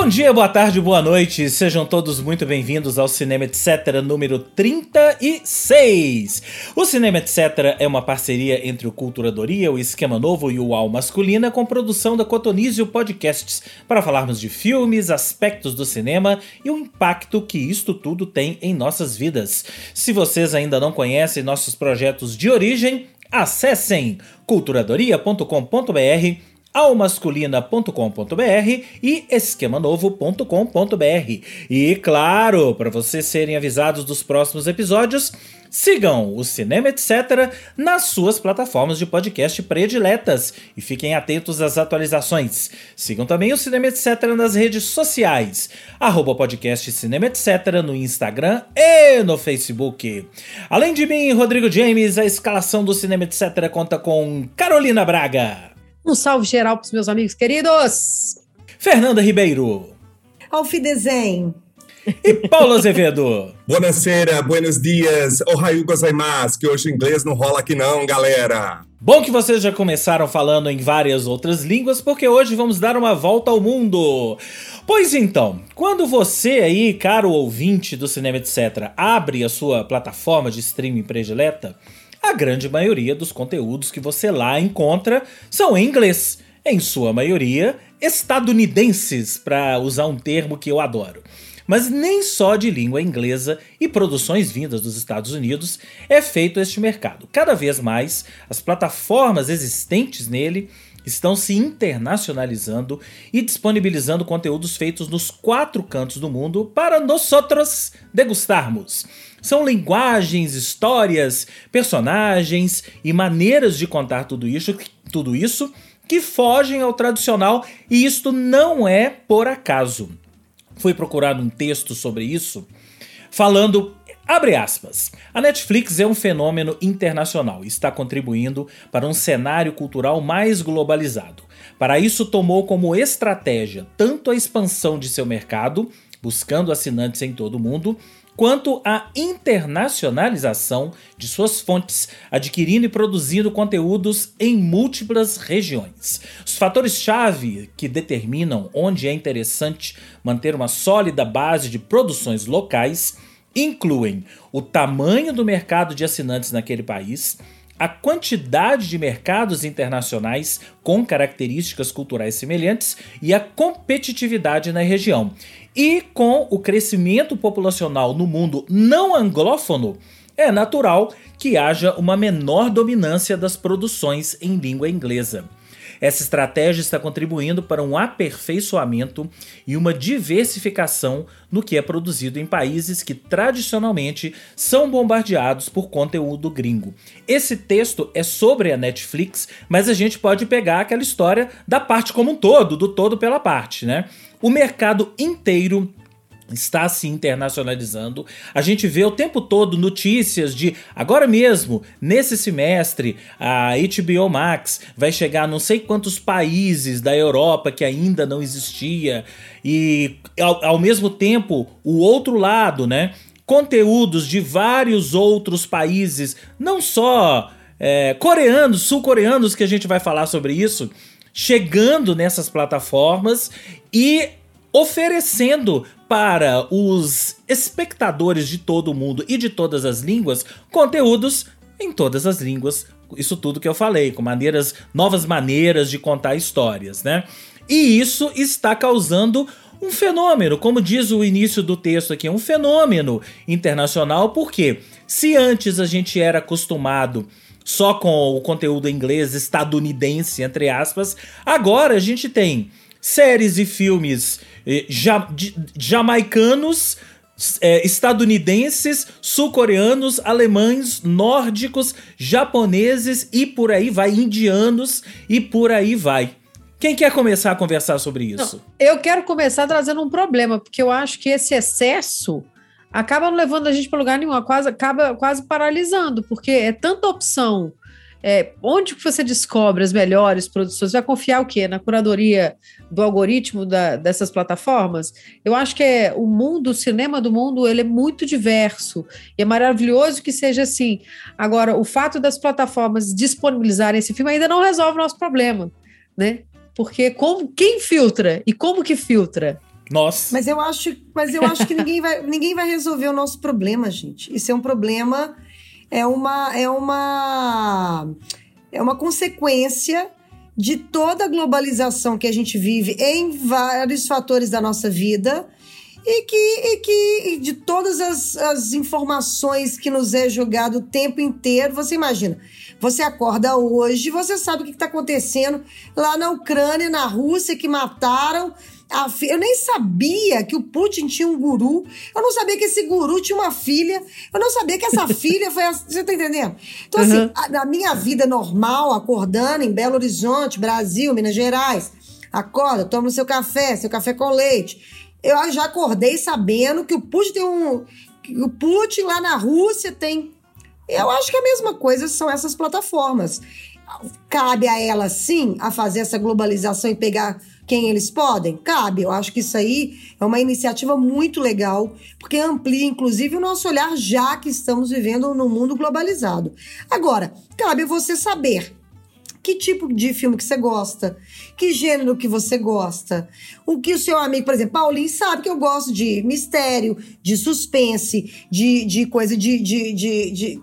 Bom dia, boa tarde, boa noite, sejam todos muito bem-vindos ao Cinema Etc. número 36. O Cinema Etc. é uma parceria entre o Culturadoria, o Esquema Novo e o Al Masculina, com produção da Cotonizio Podcasts, para falarmos de filmes, aspectos do cinema e o impacto que isto tudo tem em nossas vidas. Se vocês ainda não conhecem nossos projetos de origem, acessem culturadoria.com.br almasculina.com.br e esquemanovo.com.br. E claro, para vocês serem avisados dos próximos episódios, sigam o Cinema Etc. nas suas plataformas de podcast prediletas e fiquem atentos às atualizações. Sigam também o Cinema Etc. nas redes sociais, arroba podcast Cinema Etc. no Instagram e no Facebook. Além de mim, Rodrigo James, a escalação do Cinema Etc. conta com Carolina Braga. Um salve geral para os meus amigos queridos. Fernanda Ribeiro. Alfidesen. E Paulo Azevedo. Buonasera, buenos dias, ohayo gozaimasu, que hoje inglês não rola aqui não, galera. Bom que vocês já começaram falando em várias outras línguas, porque hoje vamos dar uma volta ao mundo. Pois então, quando você aí, caro ouvinte do Cinema Etc., abre a sua plataforma de streaming predileta, a grande maioria dos conteúdos que você lá encontra são em inglês, em sua maioria estadunidenses, para usar um termo que eu adoro. Mas nem só de língua inglesa e produções vindas dos Estados Unidos é feito este mercado. Cada vez mais, as plataformas existentes nele estão se internacionalizando e disponibilizando conteúdos feitos nos quatro cantos do mundo para nós outros degustarmos. São linguagens, histórias, personagens e maneiras de contar tudo isso, tudo isso que fogem ao tradicional e isto não é por acaso. Fui procurar um texto sobre isso falando Abre aspas. A Netflix é um fenômeno internacional e está contribuindo para um cenário cultural mais globalizado. Para isso, tomou como estratégia tanto a expansão de seu mercado, buscando assinantes em todo o mundo, quanto a internacionalização de suas fontes, adquirindo e produzindo conteúdos em múltiplas regiões. Os fatores-chave que determinam onde é interessante manter uma sólida base de produções locais incluem o tamanho do mercado de assinantes naquele país, a quantidade de mercados internacionais com características culturais semelhantes e a competitividade na região. E com o crescimento populacional no mundo não anglófono, é natural que haja uma menor dominância das produções em língua inglesa. Essa estratégia está contribuindo para um aperfeiçoamento e uma diversificação no que é produzido em países que tradicionalmente são bombardeados por conteúdo gringo. Esse texto é sobre a Netflix, mas a gente pode pegar aquela história da parte como um todo, do todo pela parte, né? O mercado inteiro está se internacionalizando. A gente vê o tempo todo notícias de agora mesmo, nesse semestre, a HBO Max vai chegar a não sei quantos países da Europa que ainda não existia e ao, ao mesmo tempo o outro lado, né? Conteúdos de vários outros países, não só é, coreanos, sul-coreanos, que a gente vai falar sobre isso, chegando nessas plataformas e oferecendo para os espectadores de todo mundo e de todas as línguas conteúdos em todas as línguas. Isso tudo que eu falei, com maneiras, novas maneiras de contar histórias, né? E isso está causando um fenômeno, como diz o início do texto aqui, um fenômeno internacional, porque se antes a gente era acostumado só com o conteúdo inglês estadunidense, entre aspas, agora a gente tem séries e filmes ja, jamaicanos, eh, estadunidenses, sul-coreanos, alemães, nórdicos, japoneses e por aí vai, indianos e por aí vai. Quem quer começar a conversar sobre isso? Não, eu quero começar trazendo um problema, porque eu acho que esse excesso acaba não levando a gente para lugar nenhum, quase, acaba quase paralisando, porque é tanta opção é, onde você descobre as melhores produções? Vai confiar o quê? Na curadoria do algoritmo da, dessas plataformas? Eu acho que é o mundo, o cinema do mundo, ele é muito diverso e é maravilhoso que seja assim. Agora, o fato das plataformas disponibilizarem esse filme ainda não resolve o nosso problema, né? Porque como, quem filtra e como que filtra? Nossa. Mas eu acho, mas eu acho que ninguém vai, ninguém vai resolver o nosso problema, gente. Isso é um problema, é uma, é uma, é uma consequência de toda a globalização que a gente vive em vários fatores da nossa vida e que, e que de todas as, as informações que nos é jogado o tempo inteiro, você imagina, você acorda hoje, você sabe o que está acontecendo lá na Ucrânia, na Rússia, que mataram eu nem sabia que o Putin tinha um guru. Eu não sabia que esse guru tinha uma filha. Eu não sabia que essa filha foi. Você tá entendendo? Então, uhum. assim, a, na minha vida normal, acordando em Belo Horizonte, Brasil, Minas Gerais, acorda, toma o seu café, seu café com leite. Eu já acordei sabendo que o Putin tem um. Que o Putin lá na Rússia tem. Eu acho que a mesma coisa são essas plataformas. Cabe a ela, sim, a fazer essa globalização e pegar quem eles podem? Cabe. Eu acho que isso aí é uma iniciativa muito legal, porque amplia, inclusive, o nosso olhar, já que estamos vivendo num mundo globalizado. Agora, cabe você saber que tipo de filme que você gosta, que gênero que você gosta. O que o seu amigo, por exemplo, Paulinho, sabe que eu gosto de mistério, de suspense, de, de coisa de, de, de, de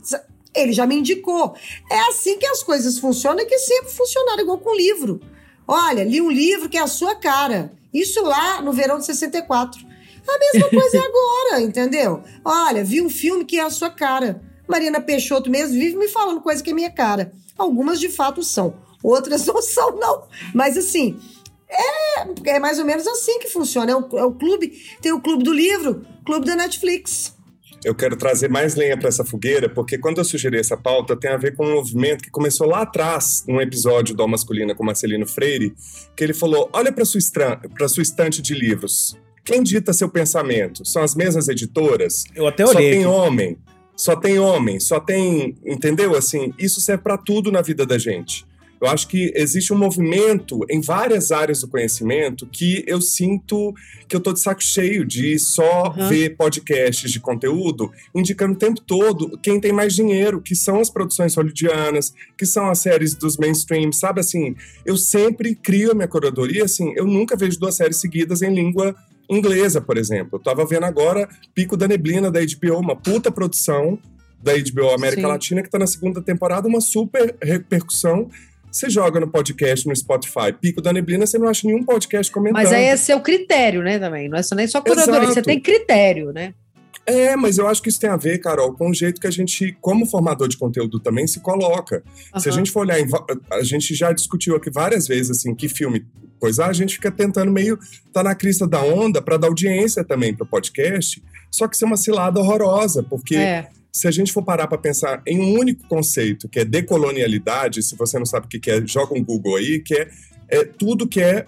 ele já me indicou. É assim que as coisas funcionam e que sempre funcionaram, igual com livro. Olha, li um livro que é a sua cara. Isso lá no verão de 64. A mesma coisa é agora, entendeu? Olha, vi um filme que é a sua cara. Marina Peixoto mesmo vive me falando coisa que é minha cara. Algumas de fato são, outras não são, não. Mas assim, é, é mais ou menos assim que funciona. É o, é o clube, tem o clube do livro, clube da Netflix eu quero trazer mais lenha para essa fogueira, porque quando eu sugeri essa pauta, tem a ver com um movimento que começou lá atrás, num episódio do Masculina com Marcelino Freire, que ele falou: olha para sua, sua estante de livros. Quem dita seu pensamento? São as mesmas editoras? Eu até olhei. Só tem homem. Só tem homem, só tem. Entendeu? Assim, isso serve para tudo na vida da gente. Eu acho que existe um movimento em várias áreas do conhecimento que eu sinto que eu tô de saco cheio de só uhum. ver podcasts de conteúdo indicando o tempo todo quem tem mais dinheiro, que são as produções hollywoodianas, que são as séries dos mainstream, sabe assim? Eu sempre crio a minha curadoria, assim, eu nunca vejo duas séries seguidas em língua inglesa, por exemplo. Eu tava vendo agora Pico da Neblina da HBO, uma puta produção da HBO América Sim. Latina que tá na segunda temporada, uma super repercussão você joga no podcast, no Spotify, Pico da Neblina, você não acha nenhum podcast comentando. Mas aí é seu critério, né, também. Não é só nem só curadoria, você tem critério, né? É, mas eu acho que isso tem a ver, Carol, com o jeito que a gente, como formador de conteúdo, também se coloca. Uhum. Se a gente for olhar, em, a gente já discutiu aqui várias vezes, assim, que filme coisa, a gente fica tentando meio tá na crista da onda para dar audiência também para o podcast, só que isso é uma cilada horrorosa, porque é se a gente for parar para pensar em um único conceito, que é decolonialidade, se você não sabe o que é, joga um Google aí, que é, é tudo que é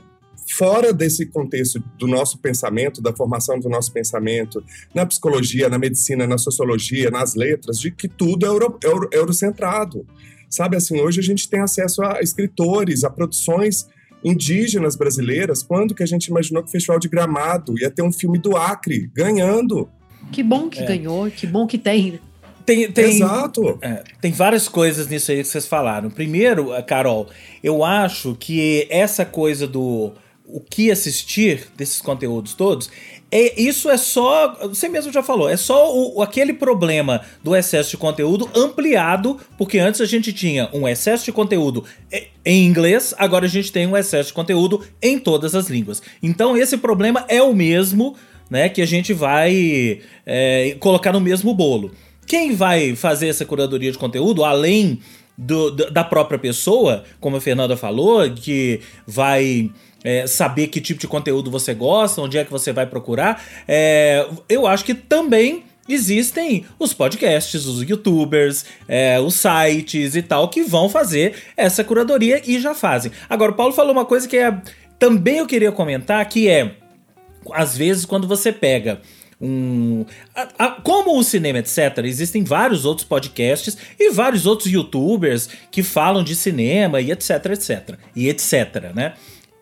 fora desse contexto do nosso pensamento, da formação do nosso pensamento, na psicologia, na medicina, na sociologia, nas letras, de que tudo é euro, euro, eurocentrado. Sabe assim, hoje a gente tem acesso a escritores, a produções indígenas brasileiras. Quando que a gente imaginou que o Festival de Gramado ia ter um filme do Acre ganhando? Que bom que é. ganhou, que bom que tem. Tem, tem, Exato. É, tem várias coisas nisso aí que vocês falaram. Primeiro, eh, Carol, eu acho que essa coisa do o que assistir desses conteúdos todos, é, isso é só. Você mesmo já falou, é só o, aquele problema do excesso de conteúdo ampliado, porque antes a gente tinha um excesso de conteúdo em inglês, agora a gente tem um excesso de conteúdo em todas as línguas. Então esse problema é o mesmo, né, que a gente vai é, colocar no mesmo bolo. Quem vai fazer essa curadoria de conteúdo, além do, da própria pessoa, como a Fernanda falou, que vai é, saber que tipo de conteúdo você gosta, onde é que você vai procurar, é, eu acho que também existem os podcasts, os youtubers, é, os sites e tal que vão fazer essa curadoria e já fazem. Agora, o Paulo falou uma coisa que é, também eu queria comentar, que é às vezes quando você pega um. A, a, como o cinema, etc., existem vários outros podcasts e vários outros youtubers que falam de cinema e etc, etc. E etc, né?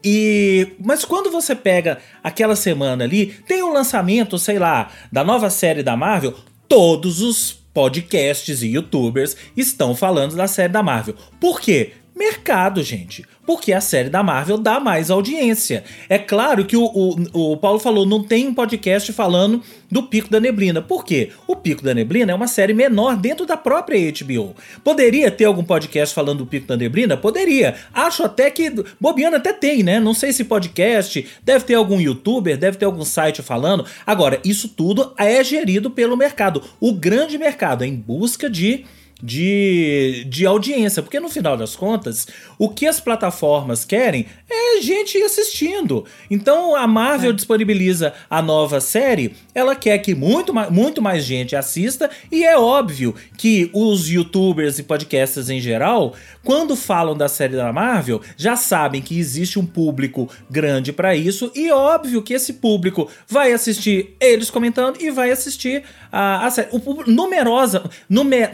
E, mas quando você pega aquela semana ali, tem um lançamento, sei lá, da nova série da Marvel, todos os podcasts e youtubers estão falando da série da Marvel. Por quê? Mercado, gente. Porque a série da Marvel dá mais audiência. É claro que o, o, o, Paulo falou, não tem um podcast falando do Pico da Neblina. Por quê? O Pico da Neblina é uma série menor dentro da própria HBO. Poderia ter algum podcast falando do Pico da Neblina? Poderia. Acho até que. Bobiana até tem, né? Não sei se podcast, deve ter algum youtuber, deve ter algum site falando. Agora, isso tudo é gerido pelo mercado. O grande mercado é em busca de de, de audiência, porque no final das contas, o que as plataformas querem é gente assistindo. Então a Marvel é. disponibiliza a nova série, ela quer que muito, muito mais gente assista, e é óbvio que os youtubers e podcasters em geral, quando falam da série da Marvel, já sabem que existe um público grande para isso, e óbvio que esse público vai assistir eles comentando e vai assistir a, a série. O, numerosa, numer,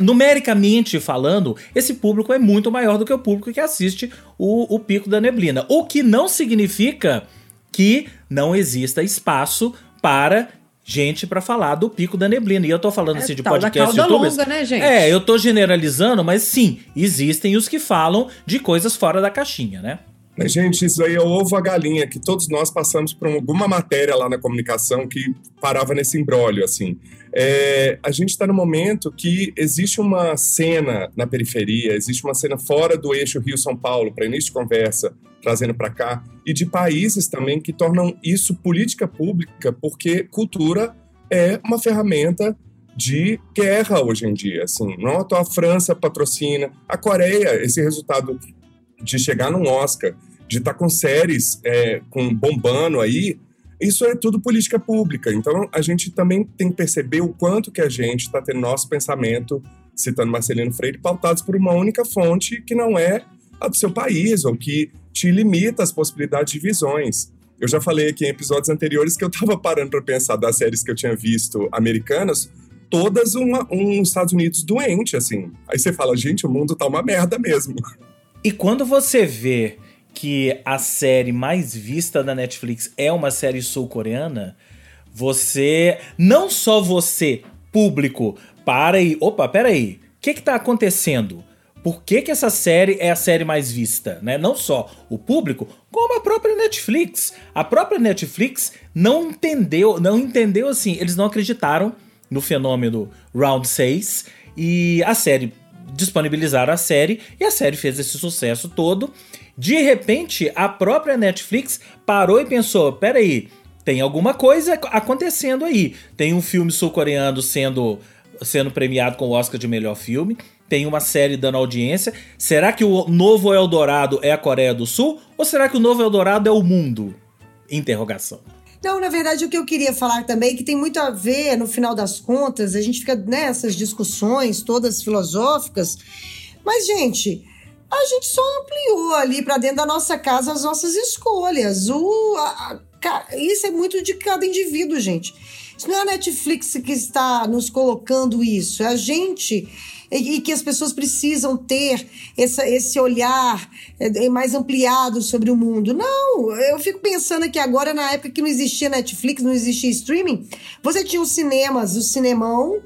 numericamente falando, esse público é muito maior do que o público que assiste o, o Pico da Neblina. O que não significa que não exista espaço para gente para falar do Pico da Neblina. E eu tô falando é, assim de podcast youtubers. Longa, né, gente? É, eu tô generalizando, mas sim, existem os que falam de coisas fora da caixinha, né? Mas, gente, isso aí é ovo a galinha, que todos nós passamos por alguma matéria lá na comunicação que parava nesse embrólio, assim. É, a gente está no momento que existe uma cena na periferia, existe uma cena fora do eixo Rio-São Paulo, para início de conversa, trazendo para cá, e de países também que tornam isso política pública, porque cultura é uma ferramenta de guerra hoje em dia, assim. Não a França patrocina, a Coreia, esse resultado de chegar num Oscar, de estar tá com séries é, com bombando aí, isso é tudo política pública. Então a gente também tem que perceber o quanto que a gente está tendo nosso pensamento, citando Marcelino Freire, pautados por uma única fonte que não é a do seu país, ou que te limita as possibilidades de visões. Eu já falei aqui em episódios anteriores que eu estava parando para pensar das séries que eu tinha visto americanas, todas uma, um Estados Unidos doente, assim. Aí você fala, gente, o mundo tá uma merda mesmo. E quando você vê que a série mais vista da Netflix é uma série sul-coreana, você. Não só você, público, para e. Opa, peraí. O que, que tá acontecendo? Por que, que essa série é a série mais vista? Né? Não só o público, como a própria Netflix. A própria Netflix não entendeu, não entendeu assim, eles não acreditaram no fenômeno Round 6 e a série disponibilizaram a série e a série fez esse sucesso todo. De repente, a própria Netflix parou e pensou: peraí, tem alguma coisa acontecendo aí. Tem um filme sul-coreano sendo, sendo premiado com o Oscar de melhor filme. Tem uma série dando audiência. Será que o novo Eldorado é a Coreia do Sul? Ou será que o novo Eldorado é o mundo? Interrogação. Não, na verdade, o que eu queria falar também, que tem muito a ver, no final das contas, a gente fica nessas discussões todas filosóficas, mas, gente, a gente só ampliou ali para dentro da nossa casa as nossas escolhas. O, a, a, isso é muito de cada indivíduo, gente. Isso não é a Netflix que está nos colocando isso, é a gente e que as pessoas precisam ter essa, esse olhar é, mais ampliado sobre o mundo. Não, eu fico pensando que agora, na época que não existia Netflix, não existia streaming, você tinha os cinemas, o cinemão,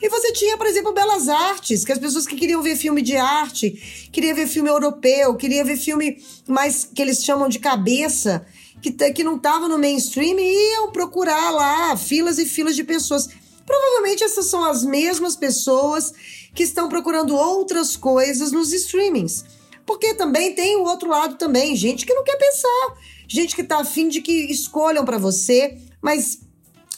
e você tinha, por exemplo, Belas Artes, que as pessoas que queriam ver filme de arte, queriam ver filme europeu, queriam ver filme mais que eles chamam de cabeça, que, que não estava no mainstream, e iam procurar lá filas e filas de pessoas. Provavelmente essas são as mesmas pessoas que estão procurando outras coisas nos streamings. Porque também tem o outro lado também, gente que não quer pensar, gente que está afim de que escolham para você, mas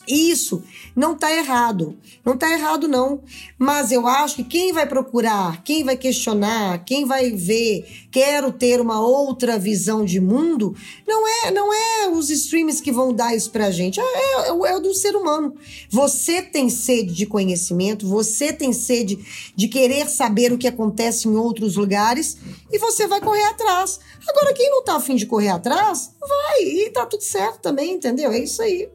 isso não está errado. Não está errado, não. Mas eu acho que quem vai procurar, quem vai questionar, quem vai ver, quero ter uma outra visão de mundo, não é não é os streams que vão dar isso pra gente. É, é, é do ser humano. Você tem sede de conhecimento, você tem sede de querer saber o que acontece em outros lugares e você vai correr atrás. Agora, quem não tá afim de correr atrás, vai. E tá tudo certo também, entendeu? É isso aí.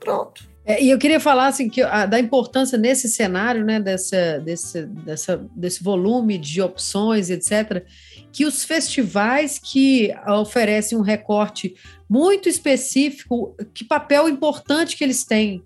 Pronto. É, e eu queria falar assim, que, a, da importância nesse cenário, né, dessa, desse, dessa, desse volume de opções, etc., que os festivais que oferecem um recorte muito específico, que papel importante que eles têm.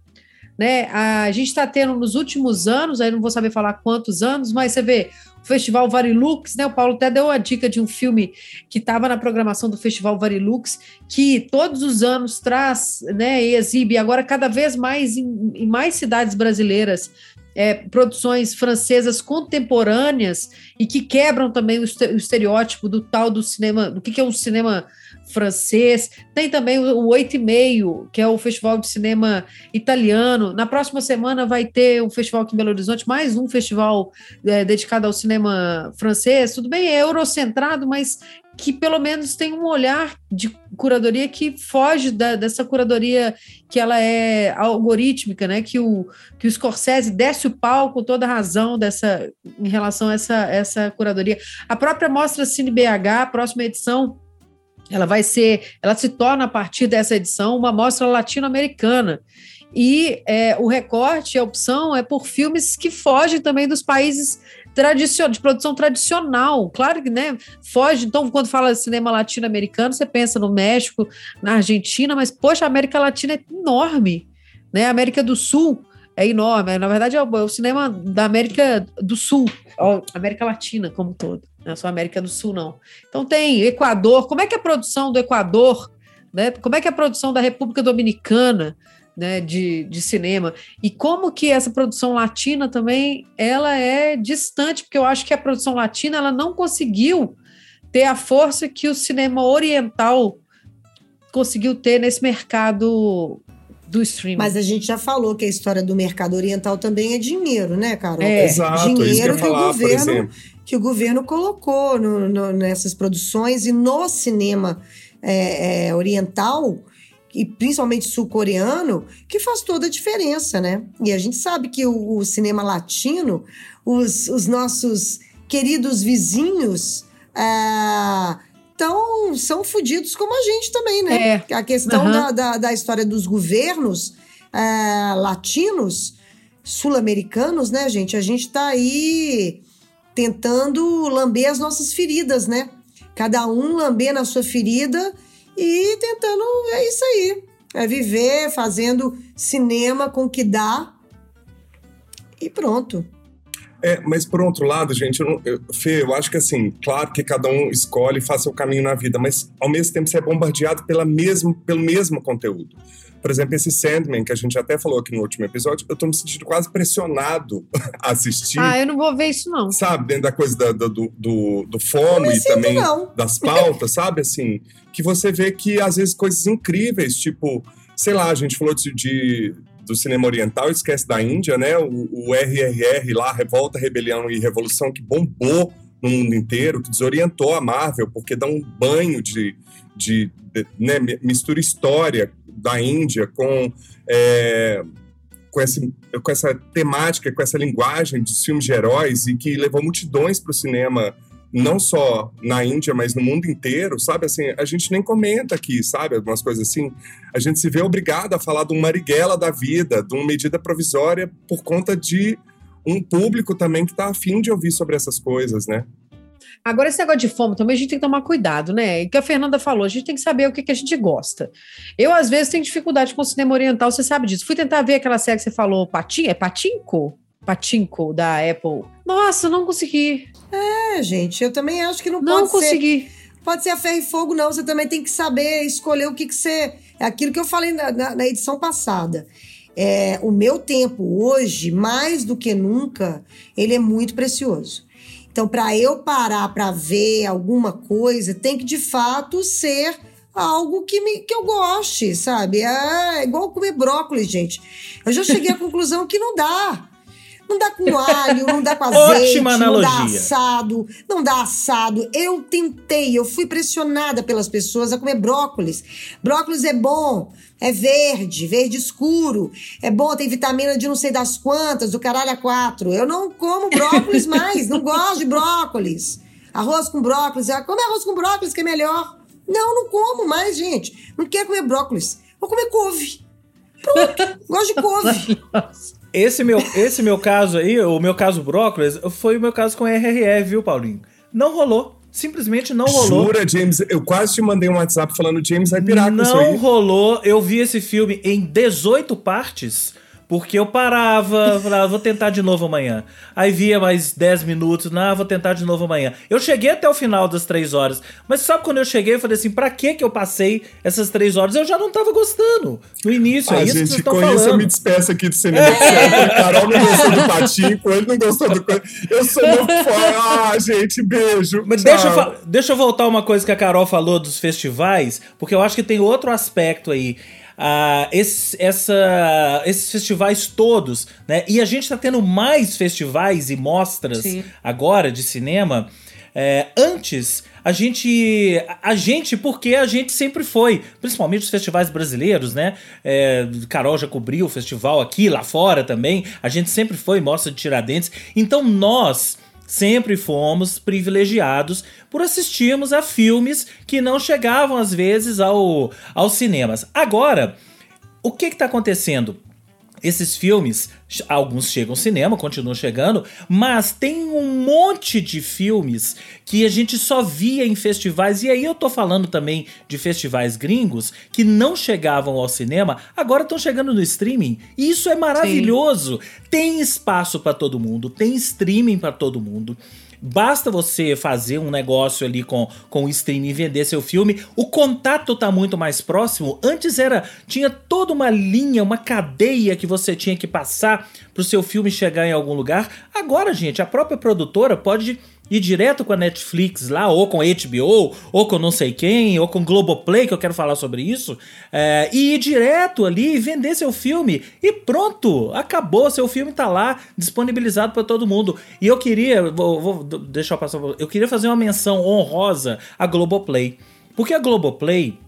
Né? A gente está tendo nos últimos anos, aí não vou saber falar quantos anos, mas você vê Festival Varilux, né? O Paulo até deu a dica de um filme que estava na programação do Festival Varilux, que todos os anos traz, né, e exibe agora cada vez mais em, em mais cidades brasileiras é, produções francesas contemporâneas e que quebram também o, estereótipo do tal do cinema, do que, que é um cinema francês. Tem também o Oito e Meio, que é o festival de cinema italiano. Na próxima semana vai ter um festival aqui em Belo Horizonte, mais um festival é, dedicado ao cinema francês. Tudo bem, é eurocentrado, mas que pelo menos tem um olhar de curadoria que foge da, dessa curadoria que ela é algorítmica, né? Que o, que o Scorsese desce o pau com toda razão dessa, em relação a essa, essa curadoria. A própria Mostra Cine BH, a próxima edição, ela vai ser, ela se torna a partir dessa edição uma mostra latino-americana. E é, o recorte, a opção é por filmes que fogem também dos países de produção tradicional. Claro que, né, foge. Então, quando fala de cinema latino-americano, você pensa no México, na Argentina, mas, poxa, a América Latina é enorme, né? A América do Sul é enorme. Na verdade, é o, é o cinema da América do Sul, América Latina como um todo, não é só América do Sul, não. Então, tem Equador. Como é que é a produção do Equador, né? Como é que é a produção da República Dominicana? né, de, de cinema. E como que essa produção latina também, ela é distante, porque eu acho que a produção latina, ela não conseguiu ter a força que o cinema oriental conseguiu ter nesse mercado do streaming. Mas a gente já falou que a história do mercado oriental também é dinheiro, né, Carol? É, Exato, dinheiro que, que falar, o governo que o governo colocou no, no, nessas produções e no cinema é, é, oriental e principalmente sul-coreano, que faz toda a diferença, né? E a gente sabe que o, o cinema latino, os, os, nossos queridos vizinhos, é, são fodidos como a gente também, né? É. A questão uhum. da, da, da, história dos governos é, latinos, sul-americanos, né, gente? A gente tá aí tentando lamber as nossas feridas, né? Cada um lambendo a sua ferida e tentando. É isso aí. É viver fazendo cinema com o que dá e pronto. É, mas por outro lado, gente, eu, eu, Fê, eu acho que assim, claro que cada um escolhe e faz seu caminho na vida, mas ao mesmo tempo você é bombardeado pela mesmo, pelo mesmo conteúdo. Por exemplo, esse Sandman, que a gente até falou aqui no último episódio, eu tô me sentindo quase pressionado a assistir. Ah, eu não vou ver isso, não. Sabe, dentro da coisa da, do, do, do fome e também não. das pautas, sabe? Assim, que você vê que às vezes coisas incríveis, tipo, sei lá, a gente falou de, de do cinema oriental, esquece da Índia, né? O, o RRR lá, Revolta, Rebelião e Revolução, que bombou no mundo inteiro, que desorientou a Marvel, porque dá um banho de, de, de né, mistura história da Índia com, é, com, esse, com essa temática, com essa linguagem de filmes de heróis e que levou multidões para o cinema não só na Índia, mas no mundo inteiro, sabe? Assim, a gente nem comenta aqui, sabe? Algumas coisas assim. A gente se vê obrigado a falar de um Marighella da vida, de uma medida provisória por conta de um público também que está afim de ouvir sobre essas coisas, né? Agora, esse negócio de fome também a gente tem que tomar cuidado, né? E que a Fernanda falou, a gente tem que saber o que, que a gente gosta. Eu, às vezes, tenho dificuldade com o cinema oriental, você sabe disso. Fui tentar ver aquela série que você falou, Patin, é Patinco? Patinco, da Apple. Nossa, não consegui. É, gente, eu também acho que não, não pode consegui. ser... Pode ser a ferro e fogo, não. Você também tem que saber escolher o que, que você... É aquilo que eu falei na, na, na edição passada. É, o meu tempo hoje, mais do que nunca, ele é muito precioso. Então, para eu parar para ver alguma coisa, tem que de fato ser algo que, me, que eu goste, sabe? É igual comer brócolis, gente. Eu já cheguei à conclusão que não dá. Não dá com alho, não dá com azeite, Ótima analogia. não dá assado, não dá assado. Eu tentei, eu fui pressionada pelas pessoas a comer brócolis. Brócolis é bom, é verde, verde escuro. É bom, tem vitamina de não sei das quantas, do caralho a quatro. Eu não como brócolis mais, não gosto de brócolis. Arroz com brócolis, come arroz com brócolis que é melhor. Não, não como mais, gente. Não quero comer brócolis. Vou comer couve. Pronto, gosto de couve. Esse meu, esse meu caso aí, o meu caso brócolis, foi o meu caso com RRE, viu, Paulinho? Não rolou. Simplesmente não rolou. Jura, James? Eu quase te mandei um WhatsApp falando James vai pirar Não rolou. Eu vi esse filme em 18 partes Porque eu parava, falava, vou tentar de novo amanhã. Aí via mais 10 minutos, não, vou tentar de novo amanhã. Eu cheguei até o final das 3 horas, mas sabe quando eu cheguei, eu falei assim, pra que que eu passei essas 3 horas? Eu já não tava gostando. No início, ah, é isso gente, que vocês com falando. isso eu me despeço aqui do cinema. É. Carol não gostou do patinho, ele não gostou do... Eu sou muito fã. Ah, gente, beijo. Mas deixa eu, deixa eu voltar uma coisa que a Carol falou dos festivais, porque eu acho que tem outro aspecto aí. Uh, esse, essa, esses festivais todos, né? E a gente está tendo mais festivais e mostras Sim. agora de cinema. É, antes, a gente. A gente, porque a gente sempre foi, principalmente os festivais brasileiros, né? É, Carol já cobriu o festival aqui, lá fora também. A gente sempre foi, mostra de Tiradentes. Então nós sempre fomos privilegiados por assistirmos a filmes que não chegavam às vezes ao, aos cinemas. Agora, o que está acontecendo? Esses filmes, alguns chegam ao cinema, continuam chegando, mas tem um monte de filmes que a gente só via em festivais, e aí eu tô falando também de festivais gringos que não chegavam ao cinema, agora estão chegando no streaming, e isso é maravilhoso. Sim. Tem espaço para todo mundo, tem streaming para todo mundo. Basta você fazer um negócio ali com, com o streaming e vender seu filme. O contato tá muito mais próximo. Antes era. Tinha toda uma linha, uma cadeia que você tinha que passar pro seu filme chegar em algum lugar. Agora, gente, a própria produtora pode ir direto com a Netflix lá, ou com a HBO, ou com não sei quem, ou com Globoplay, que eu quero falar sobre isso, é, e ir direto ali e vender seu filme. E pronto, acabou, seu filme tá lá, disponibilizado para todo mundo. E eu queria, vou, vou deixar eu passar, eu queria fazer uma menção honrosa à Globoplay. Porque a Globoplay,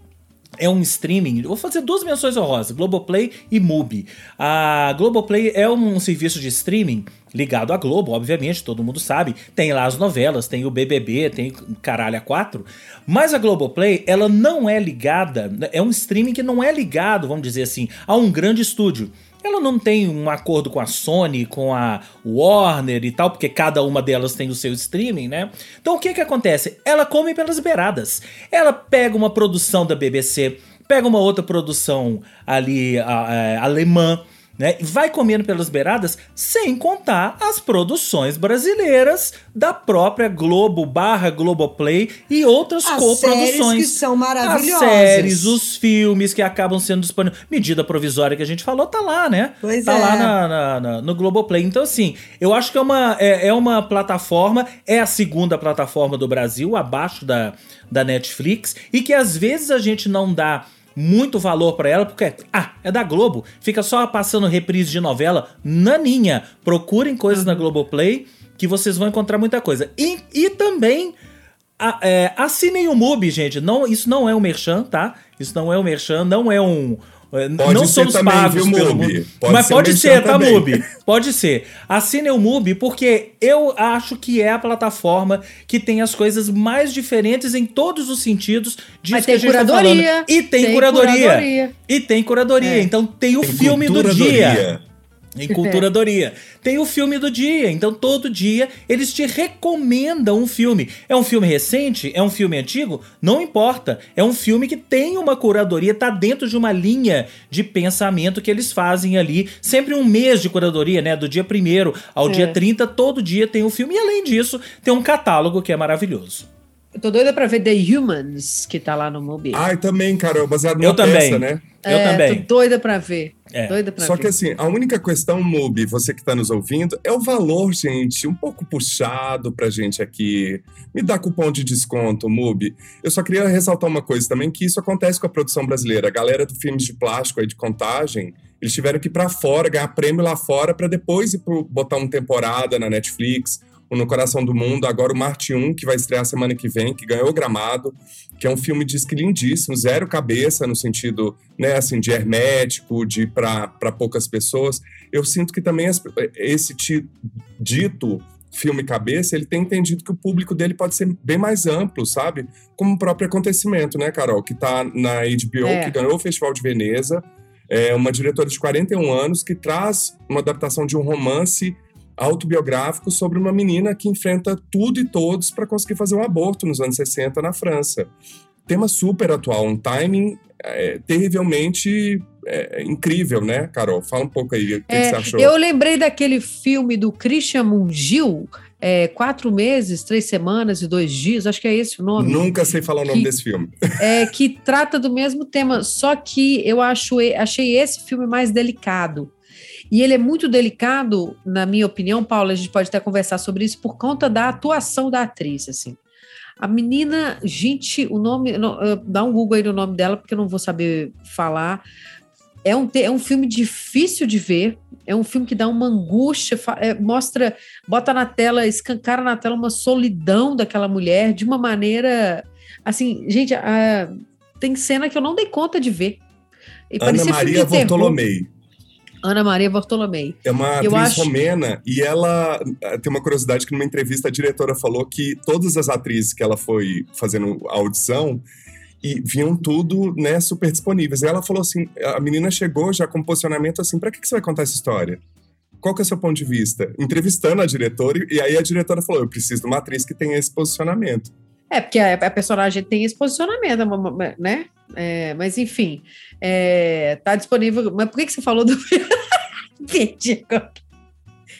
é um streaming. Vou fazer duas menções honrosas: Globoplay e Mubi. A Globoplay é um serviço de streaming ligado à Globo, obviamente, todo mundo sabe. Tem lá as novelas, tem o BBB, tem caralho a quatro. Mas a Globoplay, ela não é ligada, é um streaming que não é ligado, vamos dizer assim, a um grande estúdio ela não tem um acordo com a Sony, com a Warner e tal, porque cada uma delas tem o seu streaming, né? Então o que que acontece? Ela come pelas beiradas. Ela pega uma produção da BBC, pega uma outra produção ali a, a, alemã, né? Vai comendo pelas beiradas, sem contar as produções brasileiras da própria Globo barra Globoplay e outras as coproduções. que são maravilhosas. As séries, os filmes que acabam sendo disponíveis. Medida provisória que a gente falou, tá lá, né? Pois tá é. lá na, na, na, no Globoplay. Então, assim, eu acho que é uma, é, é uma plataforma, é a segunda plataforma do Brasil, abaixo da, da Netflix, e que às vezes a gente não dá muito valor para ela, porque, ah, é da Globo, fica só passando reprise de novela. Naninha, procurem coisas uhum. na Globoplay que vocês vão encontrar muita coisa. E, e também a, é, assinem o MUBI, gente. Não, isso não é um merchan, tá? Isso não é um merchan, não é um, pode não somos também, pagos viu, pelo Mubi? Pode Mas ser pode ser, tá, também. Mubi? Pode ser. Assine o Mubi porque eu acho que é a plataforma que tem as coisas mais diferentes em todos os sentidos disso Mas que tem a gente tá curadoria. falando. E tem, Tem curadoria. curadoria. E tem curadoria. É. Então tem o Tem filme do dia. Em culturadoria. Tem o filme do dia. Então, todo dia eles te recomendam um filme. É um filme recente? É um filme antigo? Não importa. É um filme que tem uma curadoria, tá dentro de uma linha de pensamento que eles fazem ali. Sempre um mês de curadoria, né? Do dia 1 ao É. dia 30, todo dia tem um filme. E além disso, tem um catálogo que é maravilhoso. Eu tô doida pra ver The Humans, que tá lá no Mobi. Ai, também, Carol, baseado numa Eu também. peça, né? Eu é, também. Tô doida pra ver. É. Doida pra Só ver. que assim, a única questão, Mubi, você que está nos ouvindo, é o valor, gente, um pouco puxado pra gente aqui. Me dá cupom de desconto, Mubi. Eu só queria ressaltar uma coisa também, que isso acontece com a produção brasileira. A galera do filmes de plástico aí de contagem, eles tiveram que ir pra fora, ganhar prêmio lá fora, pra depois ir pro, botar uma temporada na Netflix, ou no Coração do Mundo. Agora o Marte 1, que vai estrear semana que vem, que ganhou o Gramado, que é um filme, diz que lindíssimo, zero cabeça, no sentido, né, assim, de hermético, de para poucas pessoas. Eu sinto que também esse dito filme cabeça, ele tem entendido que o público dele pode ser bem mais amplo, sabe? Como o próprio acontecimento, né, Carol? Que tá na HBO, É. que ganhou o Festival de Veneza, é uma diretora de 41 anos que traz uma adaptação de um romance autobiográfico sobre uma menina que enfrenta tudo e todos para conseguir fazer um aborto nos anos 60 na França. tema super atual, um timing é, terrivelmente é, incrível, né, Carol? Fala um pouco aí o que, É, que você achou. eu lembrei daquele filme do Christian Mungil, é, Quatro Meses, Três Semanas e Dois Dias, acho que é esse o nome. Nunca sei falar o nome Que- desse filme. é, que trata do mesmo tema, só que eu acho, achei esse filme mais delicado. E ele é muito delicado, na minha opinião, Paula, a gente pode até conversar sobre isso, por conta da atuação da atriz, assim. A menina, gente, o nome, não, dá um Google aí no nome dela, porque eu não vou saber falar. É um, é um filme difícil de ver, é um filme que dá uma angústia, é, mostra, bota na tela, escancara na tela uma solidão daquela mulher de uma maneira Assim, gente, a- tem cena que eu não dei conta de ver. E Ana Maria. Vortolomei. Ana Maria Bartolomei. É uma Eu atriz acho- romena e ela eh, tem uma curiosidade que numa entrevista a diretora falou que todas as atrizes que ela foi fazendo a audição e viam tudo, né, super disponíveis. E ela falou assim, a menina chegou já com posicionamento assim, pra que, que você vai contar essa história? Qual que é o seu ponto de vista? Entrevistando a diretora, e aí a diretora falou, eu preciso de uma atriz que tenha esse posicionamento. É, porque a, a personagem tem esse posicionamento, é né? É, mas, enfim, é, tá disponível. Mas por que, que você falou do.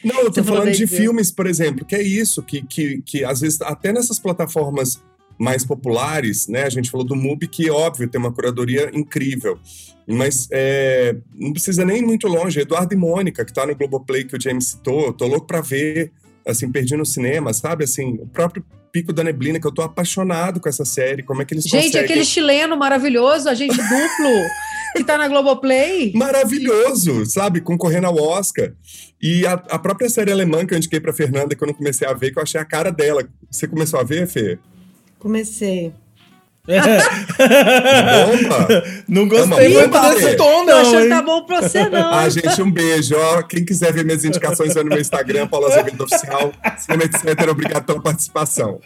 Não, eu tô Você falando de filmes, por exemplo, que é isso, que, que, que às vezes até nessas plataformas mais populares, né? A gente falou do MUBI, que óbvio tem uma curadoria incrível, mas é, não precisa nem ir muito longe. Eduardo e Mônica, que tá no Globoplay que o James citou, eu tô louco pra ver, assim, perdi no cinema, sabe? Assim, o próprio Pico da Neblina, que eu tô apaixonado com essa série, como é que eles Gente, conseguem... aquele chileno maravilhoso, agente duplo, que tá na Globoplay. maravilhoso, sabe? Concorrendo ao Oscar. E a, a própria série alemã que eu indiquei pra Fernanda, que eu não comecei a ver, que eu achei a cara dela. Você começou a ver, Fê? Comecei. Bomba! não É gostei uma muito desse tom, Tô não. achando que tá bom pra você, não. ah, gente, um beijo. Ó, quem quiser ver minhas indicações, vai no meu Instagram, Paulo Azevedo Oficial. Cinema, etc. Obrigado pela participação.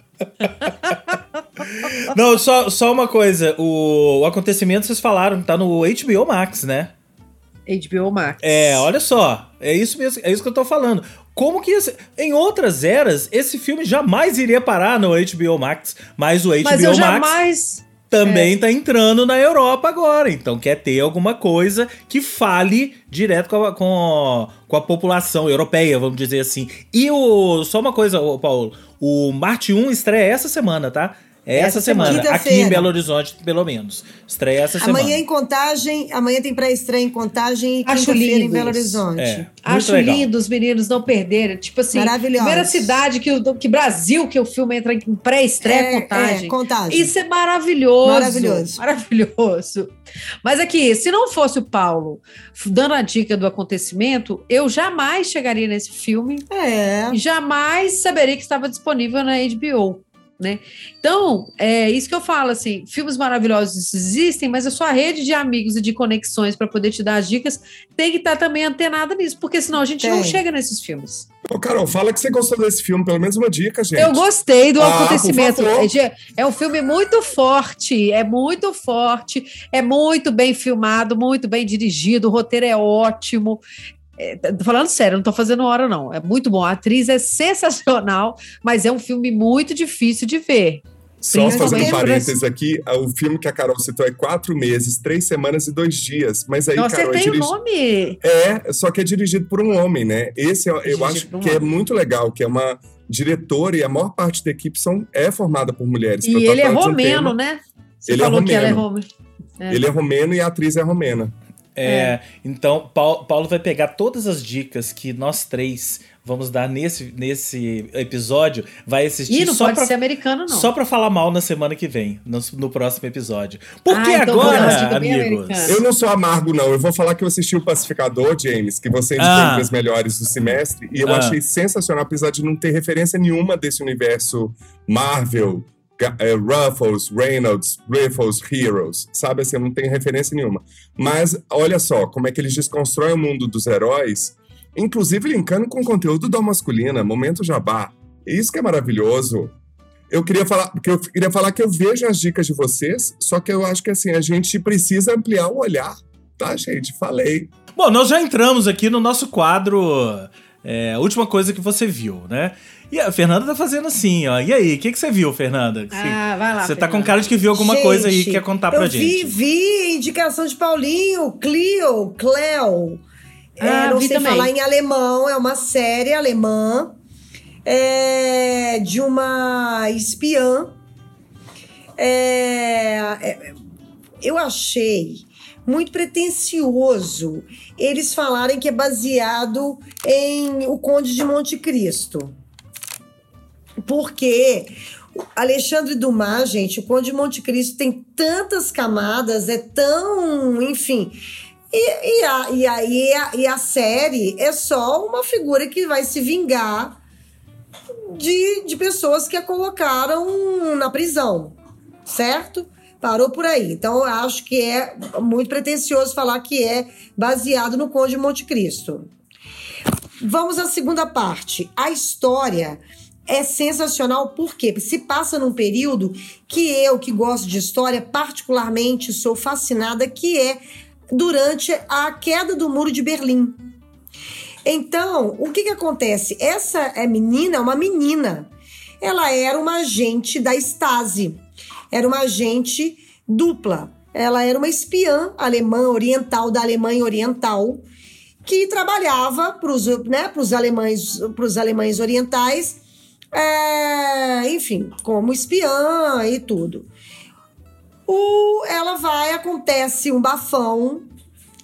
Não, só, só uma coisa. O, o acontecimento vocês falaram, tá no HBO Max, né? HBO Max. É, olha só. É isso mesmo, é isso que eu tô falando. Como que esse- em outras eras esse filme jamais iria parar no HBO Max, mas o HBO Mas eu Max jamais. também tá entrando na Europa agora. Então quer ter alguma coisa que fale direto com a, com, com a população europeia, vamos dizer assim. E o só uma coisa, Paulo, o Marte 1 estreia essa semana, tá? É essa, Essa semana, semana. aqui em. Belo Horizonte, pelo menos. Estreia essa semana. Amanhã em Contagem, amanhã tem pré-estreia em Contagem e Acho quinta-feira em lindo Belo. Horizonte. É, Acho legal. lindo os meninos não perderem. Tipo assim, primeira cidade que, o- que Brasil que o filme entra em pré-estreia É, contagem. é, Contagem. Isso é maravilhoso. Maravilhoso. Maravilhoso. Mas aqui, se não fosse o Paulo dando a dica do acontecimento, eu jamais chegaria nesse filme É. e jamais saberia que estava disponível na HBO. Né? Então, é isso que eu falo, assim, filmes maravilhosos existem, mas a sua rede de amigos e de conexões para poder te dar as dicas tem que estar também antenada nisso, porque senão a gente não Tem. chega nesses filmes. Ô, Carol, fala que você gostou desse filme, pelo menos uma dica, gente. Eu gostei do Ah, acontecimento. É, é um filme muito forte, é muito forte, é muito bem filmado, muito bem dirigido, o roteiro é ótimo. É, falando sério, não tô fazendo hora, não. É muito bom. A atriz é sensacional, mas é um filme muito difícil de ver. Só fazendo parênteses aqui, o filme que a Carol citou é quatro meses, três semanas e dois dias. Mas aí, Eu Carol, é acertei o dirigi- nome. É, só que é dirigido por um homem, né? Esse eu, eu acho um que é homem. muito legal, que é uma diretora e a maior parte da equipe são, é formada por mulheres. E ele é um romeno, tema. né? Você Ele é falou que ela é romeno. romeno. É. Ele é romeno e a atriz é romena. É, então Paulo, Paulo vai pegar todas as dicas que nós três vamos dar nesse, nesse episódio, vai assistir Ih, não só pode pra, ser americano, não. só pra falar mal na semana que vem, no, no próximo episódio. Porque Ah, então agora, amigos. Eu não sou amargo, não. Eu vou falar que eu assisti o Pacificador, James, que você indicou Ah. entre as melhores do semestre, e eu Ah. achei sensacional, apesar de não ter referência nenhuma desse universo Marvel, Eh, Ruffles, Reynolds, Riffles, Heroes, sabe assim, não tem referência nenhuma. Mas olha só como é que eles desconstroem o mundo dos heróis, inclusive linkando com o conteúdo da masculina, momento jabá. Isso que é maravilhoso. Eu queria falar, porque eu queria falar que eu vejo as dicas de vocês, só que eu acho que assim, a gente precisa ampliar o olhar, tá, gente? Falei. Bom, nós já entramos aqui no nosso quadro É, última coisa que você viu, né? E a Fernanda tá fazendo assim, ó. E aí, o que, que você viu, Fernanda? Ah, vai lá. Você tá Fernanda. com cara de que viu alguma Gente, coisa aí que quer contar pra eu gente. Vi, vi indicação de Paulinho, Clio, Cleo. É, Ah, não vi sei também. falar em alemão, é uma série alemã é, de uma espiã. É, é, eu achei muito pretensioso eles falarem que é baseado em O Conde de Monte Cristo. Porque Alexandre Dumas, gente, o Conde de Monte Cristo tem tantas camadas, é tão, enfim. E, e, a, e, a, e, a, e a série é só uma figura que vai se vingar de, de pessoas que a colocaram na prisão, certo? Parou por aí. Então, eu acho que é muito pretensioso falar que é baseado no Conde de Monte Cristo. Vamos à segunda parte. A história é sensacional porque se passa num período que eu, que gosto de história, particularmente sou fascinada, que é durante a queda do Muro de Berlim. Então, o que que acontece? Essa é menina, é uma menina. Ela era uma agente da Stasi. Era uma agente dupla. Ela era uma espiã alemã oriental da Alemanha Oriental que trabalhava para os né, alemães, alemães orientais, é, enfim, como espiã e tudo. O, ela vai, acontece um bafão,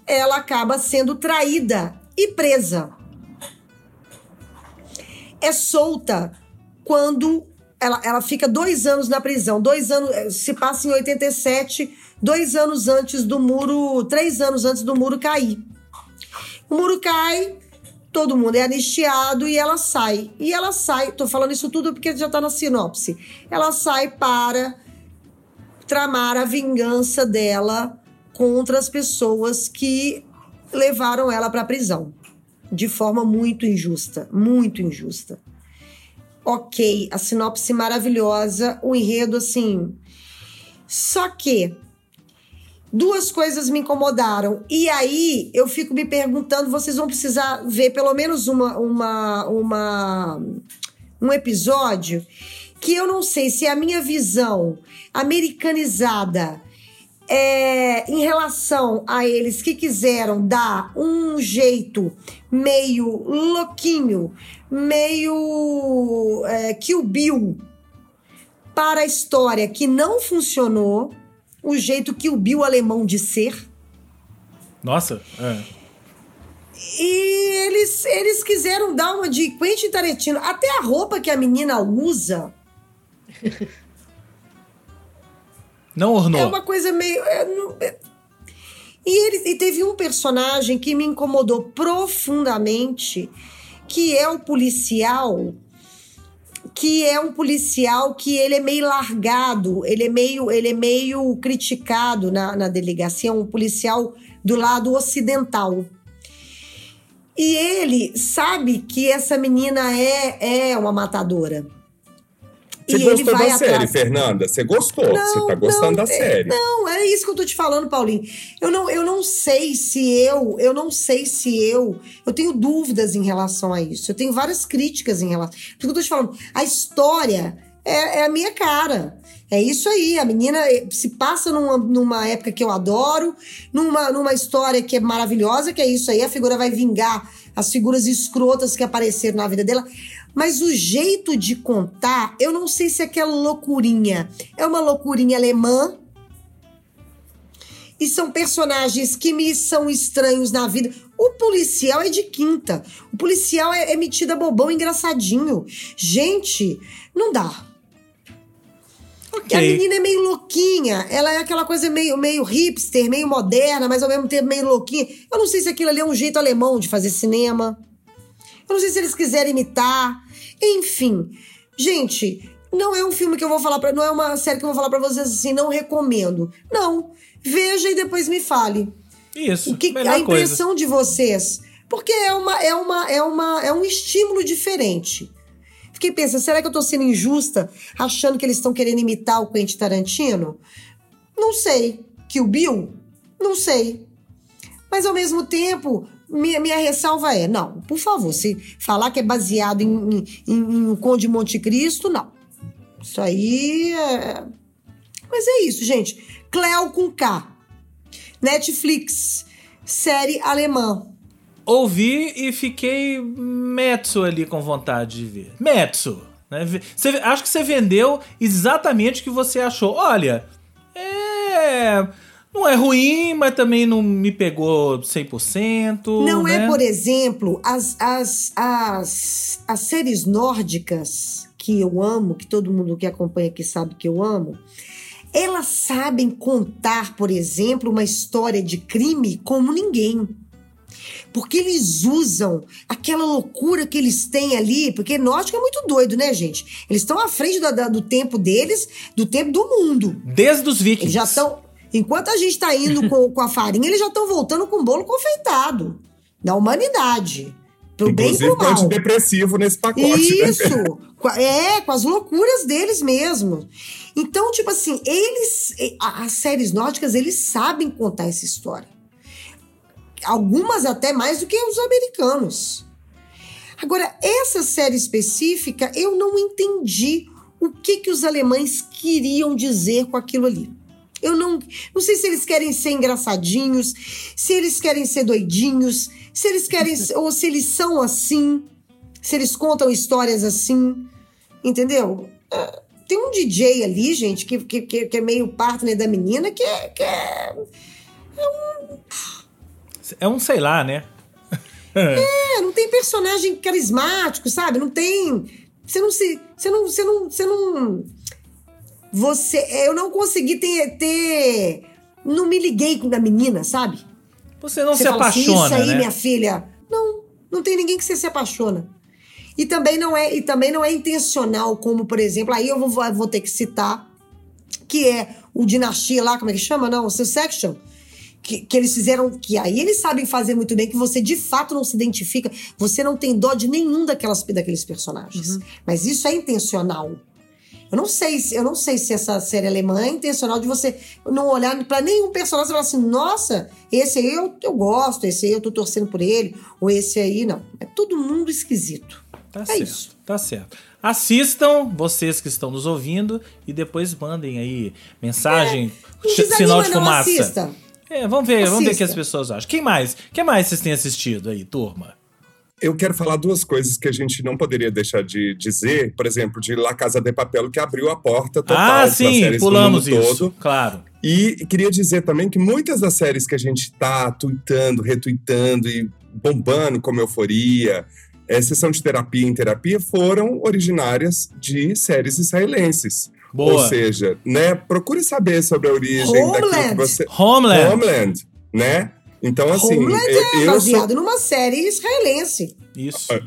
ela acaba sendo traída e presa. É solta quando ela, ela fica dois anos na prisão. Dois anos, se passa em 87, dois anos antes do muro, três anos antes do muro cair. O muro cai, todo mundo é anistiado e ela sai. E ela sai, tô falando isso tudo porque já tá na sinopse. Ela sai para tramar a vingança dela contra as pessoas que levaram ela para a prisão de forma muito injusta, muito injusta. Ok, a sinopse maravilhosa, o enredo assim. Só que duas coisas me incomodaram. E aí eu fico me perguntando, vocês vão precisar ver pelo menos uma, uma, uma um episódio que eu não sei se é a minha visão americanizada é, em relação a eles que quiseram dar um jeito meio louquinho, meio é, Kill Bill para a história que não funcionou, o jeito Kill Bill alemão de ser. Nossa, é. E eles, eles quiseram dar uma de Quentin Tarantino. Até a roupa que a menina usa Não ornou. É uma coisa meio. é, não- é- E, ele, e teve um personagem que me incomodou profundamente, que é o policial, que é um policial que ele é meio largado, ele é meio, ele é meio criticado na, na delegacia, um policial do lado ocidental. E ele sabe que essa menina é, é uma matadora. Você e gostou da série, atrás. Fernanda? Você gostou? você tá gostando não, da é- série? Não, é isso que eu tô te falando, Paulinho. Eu não, eu não sei se eu, eu não sei se eu, eu tenho dúvidas em relação a isso. Eu tenho várias críticas em relação. Por isso que eu tô te falando, a história é, é a minha cara. É isso aí, a menina eh, se passa numa, numa época que eu adoro, numa, numa história que é maravilhosa, que é isso aí, a figura vai vingar as figuras escrotas que apareceram na vida dela. Mas o jeito de contar, eu não sei se é aquela loucurinha é uma loucurinha alemã. E são personagens que me são estranhos na vida. O policial é de quinta. O policial é, é metido a bobão engraçadinho. Gente, não dá. E a menina é meio louquinha. Ela é aquela coisa meio, meio hipster, meio moderna, mas ao mesmo tempo meio louquinha. Eu não sei se aquilo ali é um jeito alemão de fazer cinema. Eu não sei se eles quiserem imitar. Enfim. Gente, não é um filme que eu vou falar pra. Não é uma série que eu vou falar pra vocês assim, não recomendo. Não. Veja e depois me fale. Isso, O que, a coisa. impressão de vocês. Porque é, uma, é, uma, é, uma, é um estímulo diferente. Fiquei pensando, será que eu tô sendo injusta achando que eles estão querendo imitar o Quentin Tarantino? Não sei. Que o Bill? Não sei. Mas ao mesmo tempo, minha, minha ressalva é: não, por favor, se falar que é baseado em, em, em um Conde de Monte Cristo, não. Isso aí é. Mas é isso, gente. Cleo com K. Netflix, série alemã. Ouvi e fiquei metso ali com vontade de ver. Metso. Né? Você, acho que você vendeu exatamente o que você achou. Olha, é. Não é ruim, mas também não me pegou 100%. Não né? é, por exemplo, as, as, as, as séries nórdicas que eu amo, que todo mundo que acompanha aqui sabe que eu amo. Elas sabem contar, por exemplo, uma história de crime como ninguém porque eles usam aquela loucura que eles têm ali, porque nórdico é muito doido, né, gente? Eles estão à frente do, do, tempo deles, do tempo do mundo. Desde os vikings. Eles já estão. Enquanto a gente está indo com, com a farinha, eles já estão voltando com o bolo confeitado. Da humanidade. Pro Inclusive, bem e pro mal. antidepressivo nesse pacote. Né? Isso! é, com as loucuras deles mesmo. Então, tipo assim, eles. As séries nórdicas, eles sabem contar essa história algumas até mais do que os americanos. Agora, essa série específica, eu não entendi o que, que os alemães queriam dizer com aquilo ali. Eu não, não sei se eles querem ser engraçadinhos, se eles querem ser doidinhos, se eles querem ou se eles são assim, se eles contam histórias assim, entendeu? É, tem um DJ ali, gente, que, que, que é meio partner da menina, que é, que é, é um é um sei lá, né? é, não tem personagem carismático, sabe? Não tem. Você não se. Você não. Você não. Você não. Você. Eu não consegui ter. ter não me liguei com a menina, sabe? Você não você se apaixona. Assim, Isso aí, né? minha filha. Não, não tem ninguém que você se apaixona. E também não é, e também não é intencional, como, por exemplo, aí eu vou, vou ter que citar, que é o Dinastia lá, como é que chama? Não, o Succession que, que, eles fizeram, que aí eles sabem fazer muito bem, que você de fato não se identifica, você não tem dó de nenhum daquelas, daqueles personagens. Uhum. Mas isso é intencional. Eu não sei, eu não sei se essa série alemã é intencional de você não olhar para nenhum personagem e falar assim, nossa, esse aí eu, eu gosto, esse aí eu tô torcendo por ele, ou esse aí não. É todo mundo esquisito. Tá é certo, isso. Tá certo. Assistam, vocês que estão nos ouvindo, e depois mandem aí mensagem, é, sinal de fumaça. Assista. É, vamos ver, Assista. vamos ver o que as pessoas acham. Quem mais? Quem mais vocês têm assistido aí, turma? Eu quero falar duas coisas que a gente não poderia deixar de dizer, por exemplo, de La Casa de Papel, que abriu a porta total ah, sim, séries pulamos isso, todo. claro. E queria dizer também que muitas das séries que a gente tá tweetando, retweetando e bombando como euforia, é, sessão de terapia em terapia, foram originárias de séries israelenses. Boa. Ou seja, né, procure saber sobre a origem Homeland. daquilo que você... Homeland. Homeland, né? Então, assim. Homeland eu, é baseado sou... numa série israelense. Isso. Ah,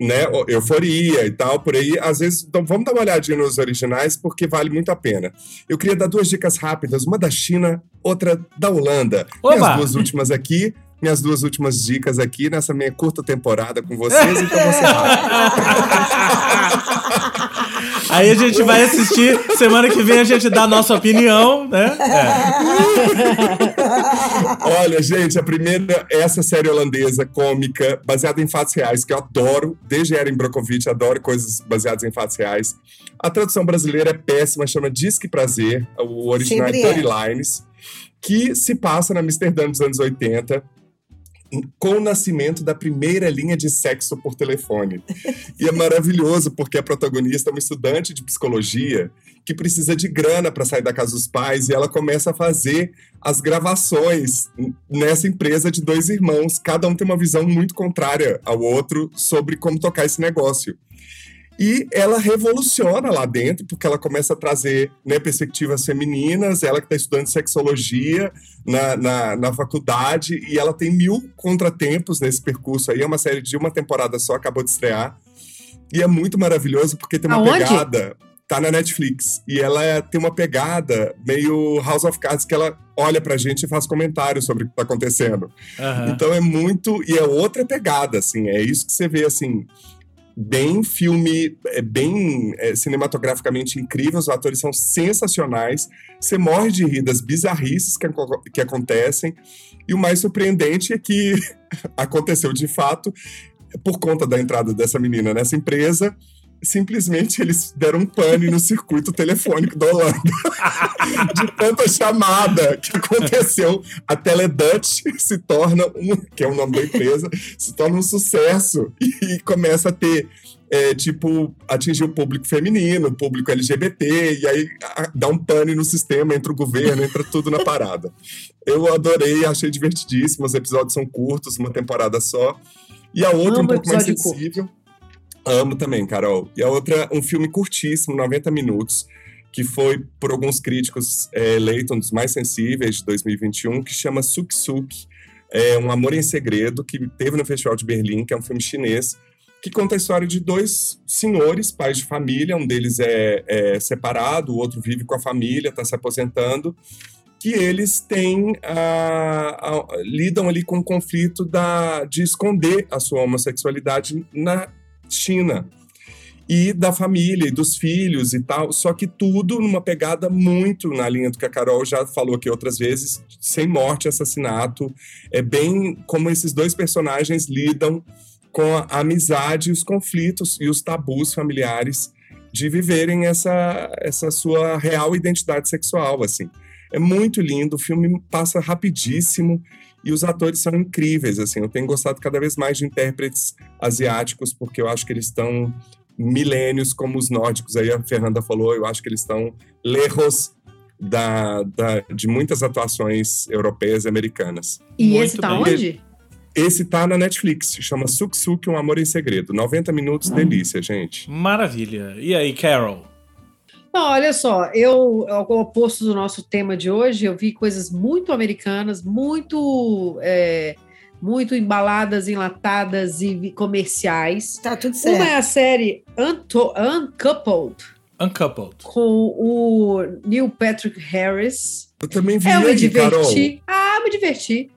né? Euforia e tal, por aí. Às vezes, então, vamos dar uma olhadinha nos originais, porque vale muito a pena. Eu queria dar duas dicas rápidas: uma da China, outra da Holanda. Oba. Minhas duas últimas aqui minhas duas últimas dicas aqui nessa minha curta temporada com vocês, então você Aí a gente vai assistir, semana que vem a gente dá a nossa opinião, né? É. Olha, gente, a primeira, essa série holandesa, cômica, baseada em fatos reais, que eu adoro, desde Erin Brockovich, adoro coisas baseadas em fatos reais. A tradução brasileira é péssima, chama Disque Prazer, o original Sempre é Dirty Lines, que se passa na Amsterdã dos anos 80 com o nascimento da primeira linha de sexo por telefone. E é maravilhoso porque a protagonista é uma estudante de psicologia que precisa de grana para sair da casa dos pais e ela começa a fazer as gravações nessa empresa de dois irmãos. Cada um tem uma visão muito contrária ao outro sobre como tocar esse negócio. E ela revoluciona lá dentro, porque ela começa a trazer né, perspectivas femininas, ela que está estudando sexologia na, na, na, faculdade, e ela tem mil contratempos nesse percurso aí. É uma série de uma temporada só, acabou de estrear. E é muito maravilhoso, porque tem uma Aonde? pegada. Tá na Netflix. E ela é, tem uma pegada meio House of Cards, que ela olha pra gente e faz comentários sobre o que tá acontecendo. Uhum. Então é muito. E é outra pegada, assim. É isso que você vê, assim bem filme, é, bem é, cinematograficamente incrível, os atores são sensacionais, você morre de rir das bizarrices que, que acontecem, e o mais surpreendente é que aconteceu de fato, por conta da entrada dessa menina nessa empresa, simplesmente eles deram um pane no circuito telefônico da Holanda. de tanta chamada que aconteceu, a Teledutch se torna um, que é o nome da empresa, se torna um sucesso e, começa a ter é, tipo, atingir o público feminino, o público LGBT, e aí a, dá um pane no sistema, entra o governo, entra tudo na parada. Eu adorei, achei divertidíssimo, os episódios são curtos, uma temporada só. E a outra, um pouco mais sensível. Curto. Amo também, Carol. E a outra, um filme curtíssimo, 90 minutos, que foi, por alguns críticos, é, eleito um dos mais sensíveis de 2021, que chama Suk Suk, é Um Amor em Segredo, que teve no Festival de Berlim, que é um filme chinês, que conta a história de dois senhores, pais de família, um deles é, é separado, o outro vive com a família, está se aposentando, que eles têm lidam ali com o conflito da, de esconder a sua homossexualidade na China e da família e dos filhos e tal, só que tudo numa pegada muito na linha do que a Carol já falou aqui outras vezes, sem morte, assassinato, é bem como esses dois personagens lidam com a amizade, os conflitos e os tabus familiares de viverem essa, essa sua real identidade sexual, assim. É muito lindo, o filme passa rapidíssimo e os atores são incríveis, assim. Eu tenho gostado cada vez mais de intérpretes asiáticos, porque eu acho que eles estão milênios como os nórdicos. Aí a Fernanda falou, eu acho que eles estão lejos da, da, de muitas atuações europeias e americanas. E Muito esse tá bem. onde? Esse tá na Netflix, chama Suk Suk, Um Amor em Segredo. 90 minutos, hum. delícia, gente. Maravilha. E aí, Carol? Não, olha só, eu, ao oposto do nosso tema de hoje, eu vi coisas muito americanas, muito, é, muito embaladas, enlatadas e comerciais. Tá tudo certo. Uma é a série Unto Uncoupled. Uncoupled. Com o Neil Patrick Harris. Eu também vi Eu me diverti. Carol. Ah, me diverti.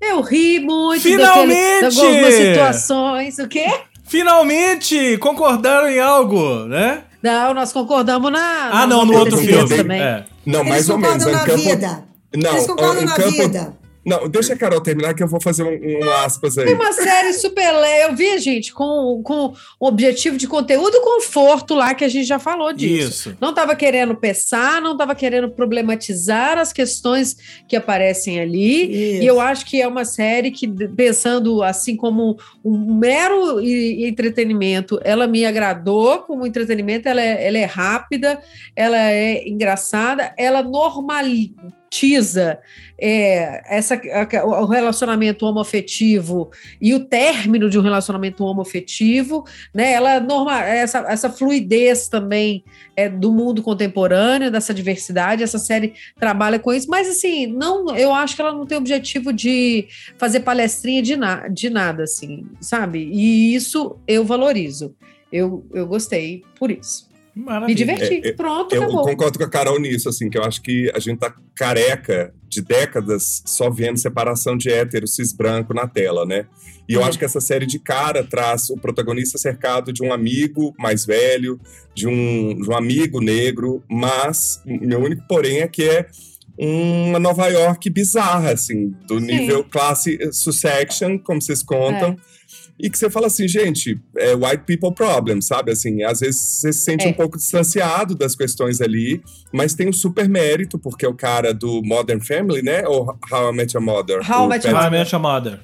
Eu ri muito Finalmente! daquele, de algumas situações. O quê? Finalmente concordaram em algo, né? Não, nós concordamos na. Ah, não, no outro filme. Também. É. Não, mais ou menos. Na campo... vida. Não, Eles concordam na campo... vida. Não, deixa a Carol terminar que eu vou fazer um, um aspas aí. Tem uma série super leve. Eu vi, gente, com, com o objetivo de conteúdo e conforto lá, que a gente já falou disso. Isso. Não estava querendo pensar, não estava querendo problematizar as questões que aparecem ali. Isso. E eu acho que é uma série que, pensando assim como um mero entretenimento, ela me agradou como entretenimento, ela é, ela é rápida, ela é engraçada, ela normaliza romantiza é, essa, o relacionamento homoafetivo e o término de um relacionamento homoafetivo, né? Ela norma, essa, essa fluidez também é, do mundo contemporâneo, dessa diversidade, essa série trabalha com isso, mas assim, não, eu acho que ela não tem objetivo de fazer palestrinha de, na, de nada, assim, sabe? E isso eu valorizo. Eu, eu gostei por isso. Maravilha. Me diverti. É, é, Pronto, eu acabou. concordo com a Carol nisso, assim, que eu acho que a gente tá careca de décadas só vendo separação de hétero cis branco na tela, né? E eu uhum. acho que essa série de cara traz o protagonista cercado de um amigo mais velho, de um, de um amigo negro, mas meu único porém é que é uma Nova York bizarra, assim, do Sim. nível classe Sussection, como vocês contam. É e que você fala assim, gente, é white people problem, sabe? Assim, às vezes você se sente é. um pouco distanciado das questões ali, mas tem um super mérito, porque é o cara do Modern Family, né? Ou How I Met Your Mother? How, Met How I Met Your Mother.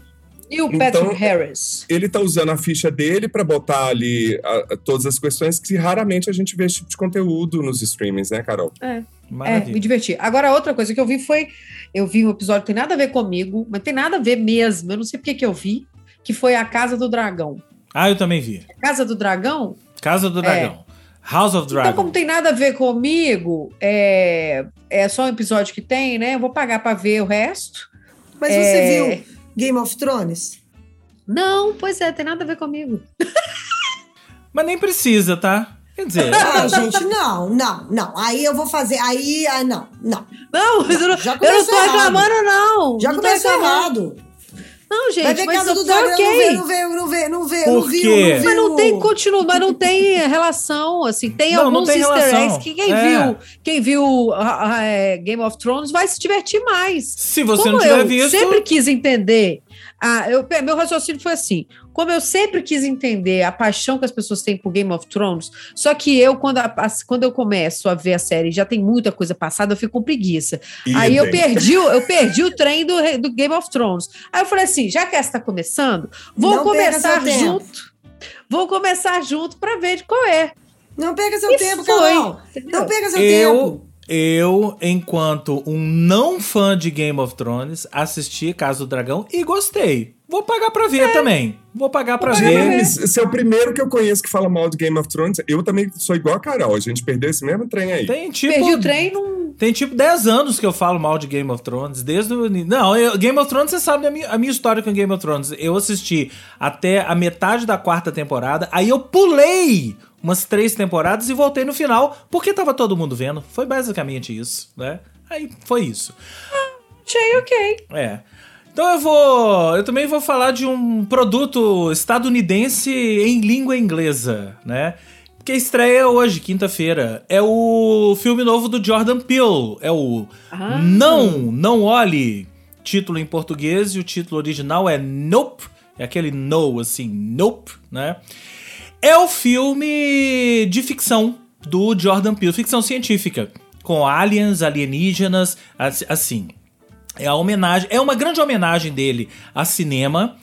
E o Patrick então, Harris? Ele tá usando a ficha dele para botar ali a, a, todas as questões que raramente a gente vê esse tipo de conteúdo nos streamings, né, Carol? É. É, me diverti. Agora, outra coisa que eu vi foi. Eu vi um episódio que tem nada a ver comigo, mas tem nada a ver mesmo. Eu não sei porque que eu vi que foi a Casa do Dragão. Ah, eu também vi. Casa do Dragão? Casa do Dragão. É. House of Dragon. Então, como tem nada a ver comigo, é, é só um episódio que tem, né? Eu vou pagar para ver o resto. Mas é... você viu Game of Thrones? Não, pois é, tem nada a ver comigo. Mas nem precisa, tá? Quer dizer. Ah, gente, não, não, não. Aí eu vou fazer. Aí, ah, não, não. Não, mas eu não, eu não tô reclamando, não. Já não começou errado. Não, gente, Vai ver mas Casa do Dragão, não vê, não vê, não vê, não viu, quê? não viu. Mas não tem continua, mas não tem relação, assim, tem Não, não alguns tem easter relação. eggs que quem É. viu, quem viu ah, ah, é, Game of Thrones vai se divertir mais. Se você Como não tiver eu visto. sempre quis entender, ah, eu, meu raciocínio foi assim, como eu sempre quis entender a paixão que as pessoas têm por Game of Thrones, só que eu, quando, a- a- quando eu começo a ver a série, já tem muita coisa passada, eu fico com preguiça. Aí eu perdi, o- eu perdi o trem do, do Game of Thrones. Aí eu falei assim, já que essa tá começando, vou Não começar junto. Vou começar junto para ver de qual é. Não perca seu E tempo, foi, Carol. entendeu? Não perca seu Eu, tempo. Eu, enquanto um não fã de Game of Thrones, assisti Casa do Dragão e gostei. Vou pagar pra É. ver também. Vou pagar pra pagar ver. pra ver. É o primeiro que eu conheço que fala mal de Game of Thrones. Eu também sou igual a Carol. A gente perdeu esse mesmo trem aí. Tem tipo. Perdi o trem, não. Tem tipo 10 anos que eu falo mal de Game of Thrones, desde o. Não, eu- Game of Thrones, você sabe a minha, a minha história com Game of Thrones. Eu assisti até a metade da quarta temporada, aí eu pulei umas três temporadas e voltei no final, porque tava todo mundo vendo. Foi basicamente isso, né? Aí foi isso. Achei ok. É. Então eu vou. Eu também vou falar de um produto estadunidense em língua inglesa, né? Que estreia hoje, quinta-feira. É o filme novo do Jordan Peele. É o Ah. Não, Não Olhe. Título em português e o título original é Nope. É aquele no, assim, Nope, né? É o filme de ficção do Jordan Peele, ficção científica, com aliens, alienígenas, as- assim. É a homenagem, é uma grande homenagem dele a cinema,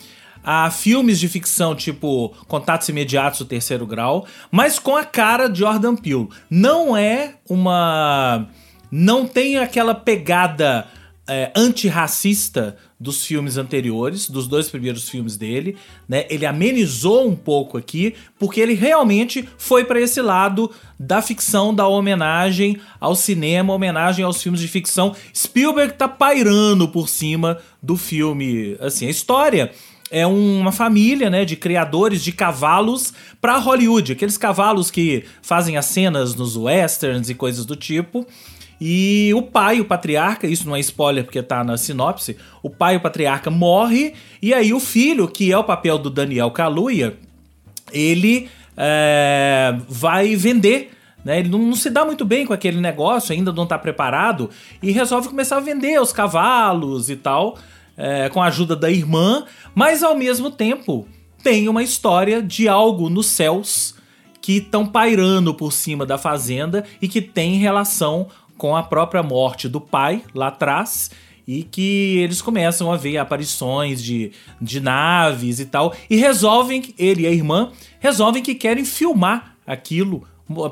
a filmes de ficção tipo Contatos Imediatos do Terceiro Grau, mas com a cara de Jordan Peele. Não é uma não tem aquela pegada é, antirracista dos filmes anteriores, dos dois primeiros filmes dele, né? Ele amenizou um pouco aqui, porque ele realmente foi para esse lado da ficção, da homenagem ao cinema, homenagem aos filmes de ficção. Spielberg tá pairando por cima do filme, assim, a história é uma família, né, de criadores de cavalos para Hollywood, aqueles cavalos que fazem as cenas nos westerns e coisas do tipo. E o pai, o patriarca, isso não é spoiler porque tá na sinopse, o pai, o patriarca, morre, e aí o filho, que é o papel do Daniel Kaluuya, ele é, vai vender. Né? Ele não, não se dá muito bem com aquele negócio, ainda não está preparado, e resolve começar a vender os cavalos e tal, é, com a ajuda da irmã, mas ao mesmo tempo tem uma história de algo nos céus que estão pairando por cima da fazenda e que tem relação com a própria morte do pai lá atrás e que eles começam a ver aparições de, de naves e tal e resolvem, ele e a irmã, resolvem que querem filmar aquilo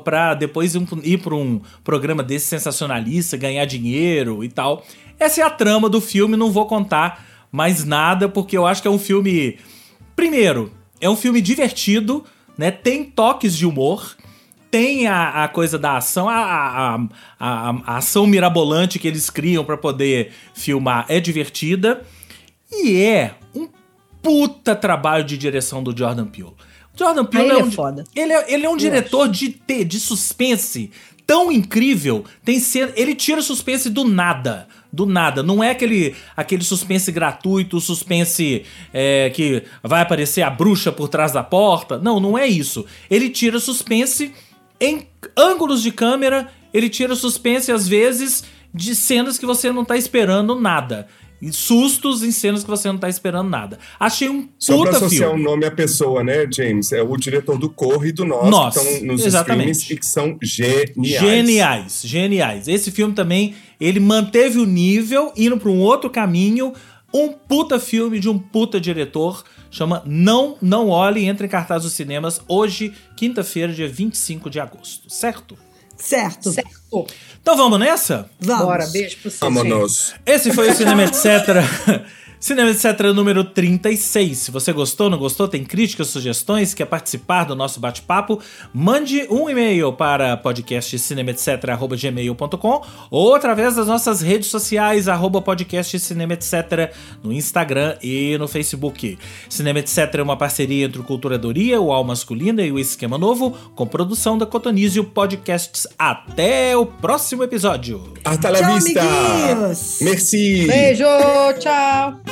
para depois ir para um programa desse sensacionalista, ganhar dinheiro e tal. Essa é a trama do filme, não vou contar mais nada porque eu acho que é um filme Primeiro, é um filme divertido, né? Tem toques de humor, tem a, a coisa da ação, a, a, a- a- ação mirabolante que eles criam pra poder filmar é divertida e é um puta trabalho de direção do Jordan Peele. O Jordan Peele é, é um, foda. Ele é, ele é um diretor de ter, de suspense tão incrível. Tem cena, ele tira o suspense do nada. Do nada. Não é aquele, aquele suspense gratuito, suspense é, que vai aparecer a bruxa por trás da porta. Não, não é isso. Ele tira suspense em ângulos de câmera. Ele tira suspense, às vezes, de cenas que você não tá esperando nada. E sustos em cenas que você não tá esperando nada. Achei um Só pra puta associar o filme. nome à pessoa, né, James? É o diretor do Corre e do Nós, Nós, que estão nos exatamente. streams e que são geniais. Geniais, geniais. Esse filme também, ele manteve o nível, indo para um outro caminho. Um puta filme de um puta diretor. Chama Não, Não Olhe, entra em cartaz dos cinemas hoje, quinta-feira, dia 25 de agosto, certo? Certo. Certo. Então vamos nessa? Vamos. Bora, beijo pro. Vámonos. Esse foi o Cinema Etc. Cinema Etc. número 36. Se você gostou, não gostou, tem críticas, sugestões, quer participar do nosso bate-papo, mande um e-mail para podcastcinemaetc.gmail.com ou através das nossas redes sociais, arroba podcast Cinema Etc. no Instagram e no Facebook. Cinema Etc. é uma parceria entre o Culturadoria, o Al Masculina e o Esquema Novo, com produção da Cotonizio Podcasts. Até o próximo episódio! Hasta la Tchau, vista. amiguinhos. Merci. Beijo, tchau.